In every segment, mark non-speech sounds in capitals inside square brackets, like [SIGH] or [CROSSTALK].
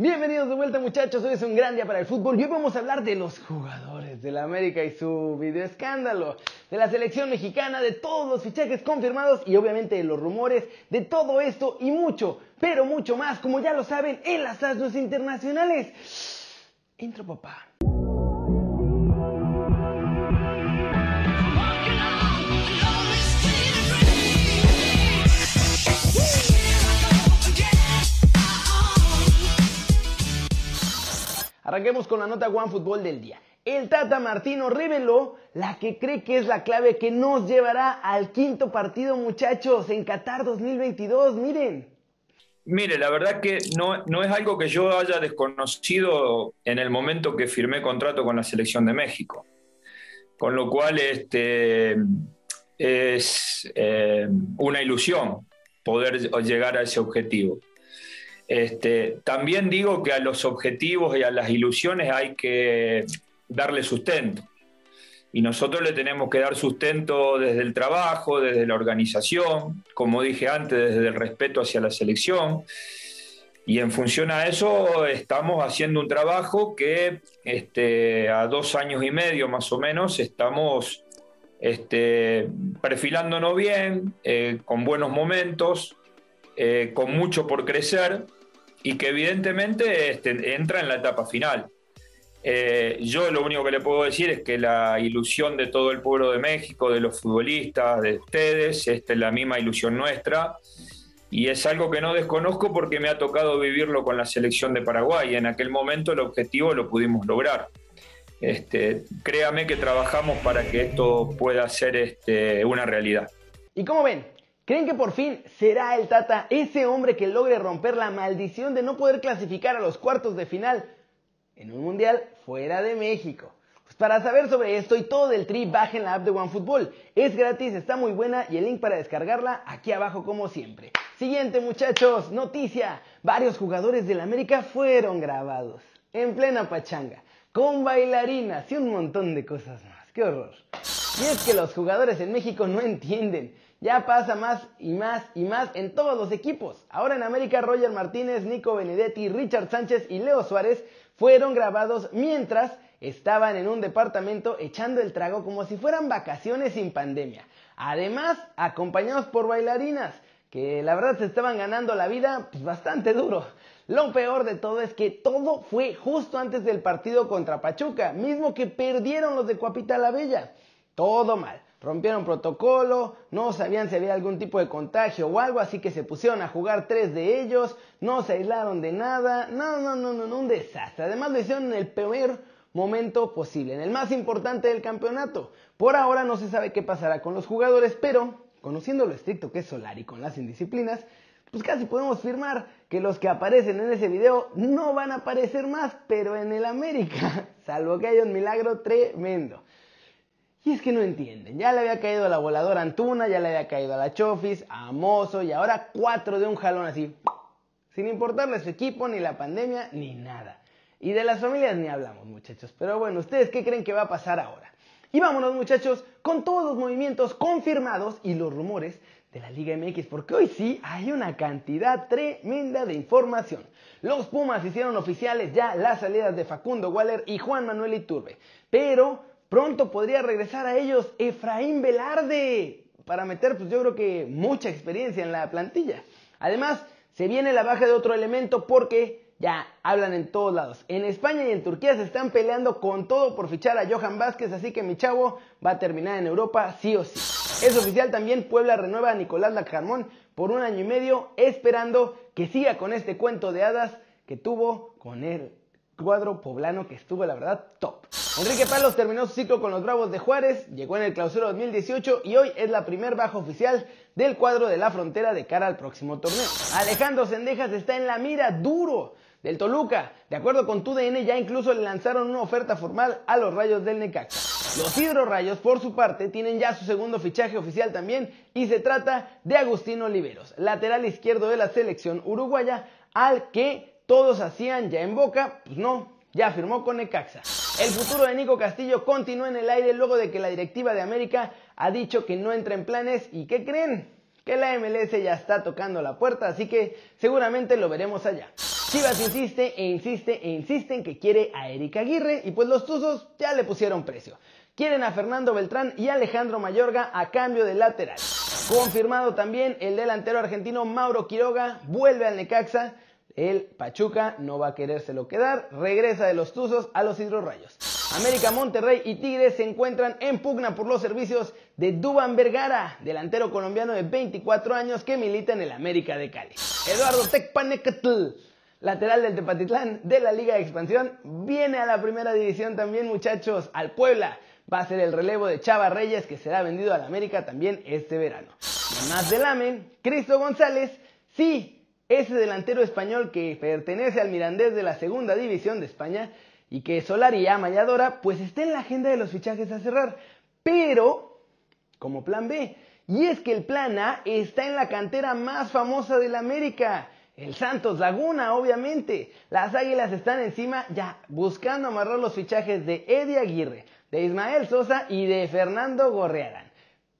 Bienvenidos de vuelta muchachos, hoy es un gran día para el fútbol y hoy vamos a hablar de los jugadores de la América y su video escándalo, de la selección mexicana, de todos los fichajes confirmados y obviamente de los rumores, de todo esto y mucho, pero mucho más, como ya lo saben, en las asnos internacionales. Intro papá. Arranquemos con la nota One Fútbol del día. El Tata Martino reveló la que cree que es la clave que nos llevará al quinto partido, muchachos, en Qatar 2022. Miren. Mire, la verdad que no, no es algo que yo haya desconocido en el momento que firmé contrato con la selección de México. Con lo cual este, es eh, una ilusión poder llegar a ese objetivo. Este, también digo que a los objetivos y a las ilusiones hay que darle sustento. Y nosotros le tenemos que dar sustento desde el trabajo, desde la organización, como dije antes, desde el respeto hacia la selección. Y en función a eso estamos haciendo un trabajo que este, a dos años y medio más o menos estamos este, perfilándonos bien, eh, con buenos momentos, eh, con mucho por crecer y que evidentemente este, entra en la etapa final. Eh, yo lo único que le puedo decir es que la ilusión de todo el pueblo de México, de los futbolistas, de ustedes, es la misma ilusión nuestra. Y es algo que no desconozco porque me ha tocado vivirlo con la selección de Paraguay. En aquel momento el objetivo lo pudimos lograr. Este, créame que trabajamos para que esto pueda ser este, una realidad. ¿Y cómo ven? ¿Creen que por fin será el Tata ese hombre que logre romper la maldición de no poder clasificar a los cuartos de final en un mundial fuera de México? Pues para saber sobre esto y todo del tri, bajen la app de OneFootball. Es gratis, está muy buena y el link para descargarla aquí abajo como siempre. Siguiente muchachos, noticia. Varios jugadores del América fueron grabados en plena pachanga, con bailarinas y un montón de cosas más. ¡Qué horror! Y es que los jugadores en México no entienden ya pasa más y más y más en todos los equipos. Ahora en América, Roger Martínez, Nico Benedetti, Richard Sánchez y Leo Suárez fueron grabados mientras estaban en un departamento echando el trago como si fueran vacaciones sin pandemia. Además, acompañados por bailarinas, que la verdad se estaban ganando la vida pues, bastante duro. Lo peor de todo es que todo fue justo antes del partido contra Pachuca, mismo que perdieron los de Cuapita la Bella. Todo mal rompieron protocolo, no sabían si había algún tipo de contagio o algo, así que se pusieron a jugar tres de ellos, no se aislaron de nada, no, no, no, no, no un desastre. Además lo hicieron en el peor momento posible, en el más importante del campeonato. Por ahora no se sabe qué pasará con los jugadores, pero conociendo lo estricto que es Solari con las indisciplinas, pues casi podemos firmar que los que aparecen en ese video no van a aparecer más, pero en el América, [LAUGHS] salvo que haya un milagro tremendo. Y es que no entienden. Ya le había caído a la voladora Antuna, ya le había caído a la Chofis, a Mozo y ahora cuatro de un jalón así. Sin importarle su equipo, ni la pandemia, ni nada. Y de las familias ni hablamos, muchachos. Pero bueno, ¿ustedes qué creen que va a pasar ahora? Y vámonos, muchachos, con todos los movimientos confirmados y los rumores de la Liga MX, porque hoy sí hay una cantidad tremenda de información. Los Pumas hicieron oficiales ya las salidas de Facundo Waller y Juan Manuel Iturbe, pero Pronto podría regresar a ellos Efraín Velarde para meter, pues yo creo que mucha experiencia en la plantilla. Además, se viene la baja de otro elemento porque ya hablan en todos lados. En España y en Turquía se están peleando con todo por fichar a Johan Vázquez, así que mi chavo va a terminar en Europa sí o sí. Es oficial también, Puebla renueva a Nicolás Lacarmón por un año y medio, esperando que siga con este cuento de hadas que tuvo con el cuadro poblano que estuvo, la verdad, top. Enrique Palos terminó su ciclo con los Bravos de Juárez, llegó en el clausura 2018 y hoy es la primer baja oficial del cuadro de la frontera de cara al próximo torneo. Alejandro Sendejas está en la mira duro del Toluca. De acuerdo con TUDN, ya incluso le lanzaron una oferta formal a los Rayos del Necaxa. Los Hidro Rayos, por su parte, tienen ya su segundo fichaje oficial también y se trata de Agustín Oliveros, lateral izquierdo de la selección uruguaya, al que todos hacían ya en boca, pues no, ya firmó con Necaxa. El futuro de Nico Castillo continúa en el aire luego de que la directiva de América ha dicho que no entra en planes y ¿qué creen? Que la MLS ya está tocando la puerta, así que seguramente lo veremos allá. Chivas insiste e insiste e insiste en que quiere a Erika Aguirre y pues los Tuzos ya le pusieron precio. Quieren a Fernando Beltrán y Alejandro Mayorga a cambio de lateral. Confirmado también el delantero argentino Mauro Quiroga vuelve al Necaxa. El Pachuca no va a querérselo quedar, regresa de los Tuzos a los Hidrorrayos. América, Monterrey y Tigres se encuentran en pugna por los servicios de Duban Vergara, delantero colombiano de 24 años que milita en el América de Cali. Eduardo Tecpanecatl, lateral del Tepatitlán de la Liga de Expansión, viene a la primera división también, muchachos, al Puebla. Va a ser el relevo de Chava Reyes que será vendido al América también este verano. más del AMEN, Cristo González, sí, ese delantero español que pertenece al Mirandés de la segunda división de España y que Solari ama y adora, pues está en la agenda de los fichajes a cerrar. Pero, como plan B, y es que el plan A está en la cantera más famosa de la América. El Santos Laguna, obviamente. Las Águilas están encima ya buscando amarrar los fichajes de Eddie Aguirre, de Ismael Sosa y de Fernando Gorrearán.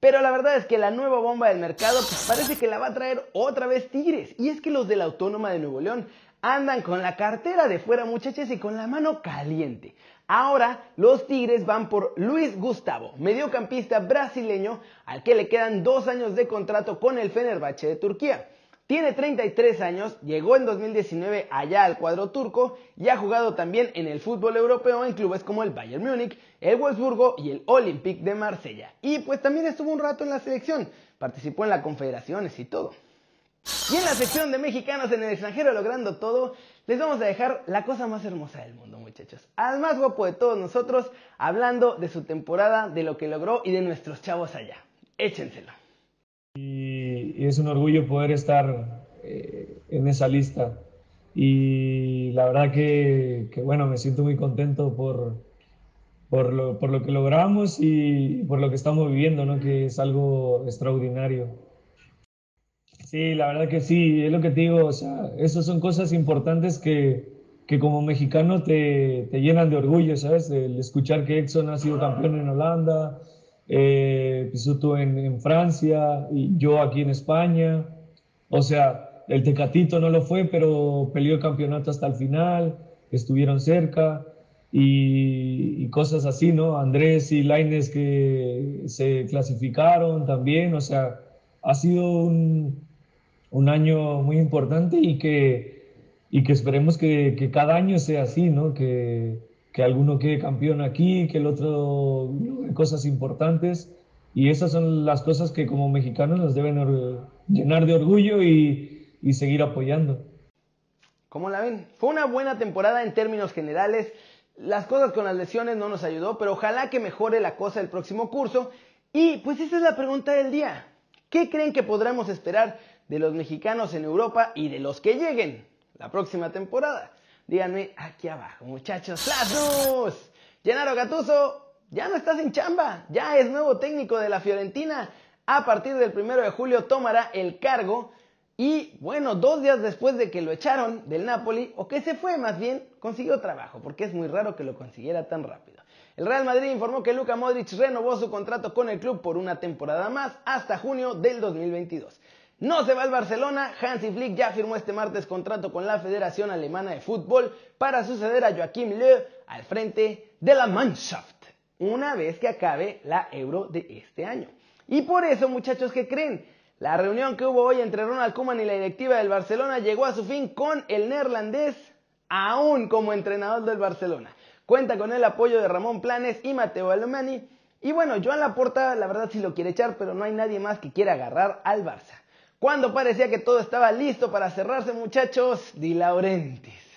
Pero la verdad es que la nueva bomba del mercado pues, parece que la va a traer otra vez Tigres. Y es que los de la Autónoma de Nuevo León andan con la cartera de fuera muchachos y con la mano caliente. Ahora los Tigres van por Luis Gustavo, mediocampista brasileño al que le quedan dos años de contrato con el Fenerbahce de Turquía. Tiene 33 años, llegó en 2019 allá al cuadro turco y ha jugado también en el fútbol europeo en clubes como el Bayern Múnich, el Wolfsburgo y el Olympique de Marsella. Y pues también estuvo un rato en la selección, participó en las confederaciones y todo. Y en la sección de mexicanos en el extranjero logrando todo, les vamos a dejar la cosa más hermosa del mundo, muchachos. Al más guapo de todos nosotros, hablando de su temporada, de lo que logró y de nuestros chavos allá. Échenselo y, es un orgullo poder estar eh, en esa lista. Y la verdad que, bueno, me siento muy contento por, por, lo, por lo que logramos y por lo que estamos viviendo, ¿no? que es algo extraordinario. Sí, la verdad que sí, es lo que te digo, o sea, esas son cosas importantes que, que como mexicano te, te, llenan de orgullo, ¿sabes? El escuchar que Exxon ha sido campeón en Holanda, eh, Pisuto en, en, Francia y yo aquí en España. O sea, el Tecatito no lo fue, pero peleó el campeonato hasta el final, estuvieron cerca y, cosas así, ¿no? Andrés y Laines que se clasificaron también, o sea, ha sido un, año muy importante y que, y que esperemos que, que cada año sea así, ¿no? Que, que alguno quede campeón aquí, que el otro cosas importantes. Y esas son las cosas que como mexicanos nos deben llenar de orgullo y, y seguir apoyando. ¿Cómo la ven? Fue una buena temporada en términos generales. Las cosas con las lesiones no nos ayudó, pero ojalá que mejore la cosa el próximo curso. Y pues esa es la pregunta del día. ¿Qué creen que podremos esperar de los mexicanos en Europa y de los que lleguen la próxima temporada? Díganme aquí abajo, muchachos. ¡Las Llenaro Gatuso, ya no estás en chamba. Ya es nuevo técnico de la Fiorentina. A partir del primero de julio tomará el cargo. Y bueno, dos días después de que lo echaron del Napoli, o que se fue más bien, consiguió trabajo, porque es muy raro que lo consiguiera tan rápido. El Real Madrid informó que Luka Modric renovó su contrato con el club por una temporada más hasta junio del 2022. No se va al Barcelona, Hansi Flick ya firmó este martes contrato con la Federación Alemana de Fútbol para suceder a Joachim Löw al frente de la Mannschaft, una vez que acabe la Euro de este año. Y por eso, muchachos, ¿qué creen? La reunión que hubo hoy entre Ronald Koeman y la directiva del Barcelona llegó a su fin con el neerlandés aún como entrenador del Barcelona. Cuenta con el apoyo de Ramón Planes y Mateo Alemani. Y bueno, Joan Laporta, la verdad sí lo quiere echar, pero no hay nadie más que quiera agarrar al Barça. Cuando parecía que todo estaba listo para cerrarse, muchachos, Di Laurentiis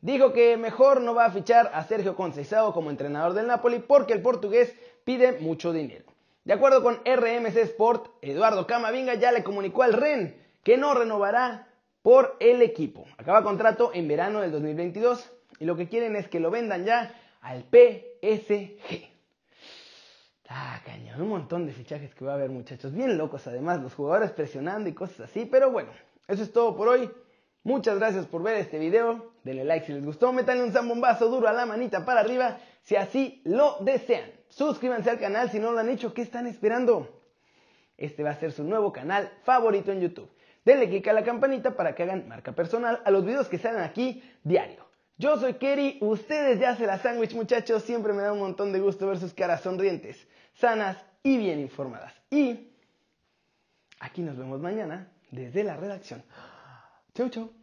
dijo que mejor no va a fichar a Sergio Conceição como entrenador del Napoli porque el portugués pide mucho dinero. De acuerdo con RMC Sport, Eduardo Camavinga ya le comunicó al REN que no renovará por el equipo. Acaba contrato en verano del 2022 y lo que quieren es que lo vendan ya al PSG. Un montón de fichajes que va a haber, muchachos. Bien locos, además, los jugadores presionando y cosas así. Pero bueno, eso es todo por hoy. Muchas gracias por ver este video. Denle like si les gustó. Métanle un zambombazo duro a la manita para arriba si así lo desean. Suscríbanse al canal si no lo han hecho. ¿Qué están esperando? Este va a ser su nuevo canal favorito en YouTube. Denle click a la campanita para que hagan marca personal a los videos que salen aquí diario. Yo soy Kerry, ustedes ya se la sándwich muchachos, siempre me da un montón de gusto ver sus caras sonrientes sanas y bien informadas. Y aquí nos vemos mañana desde la redacción. Chau, chau.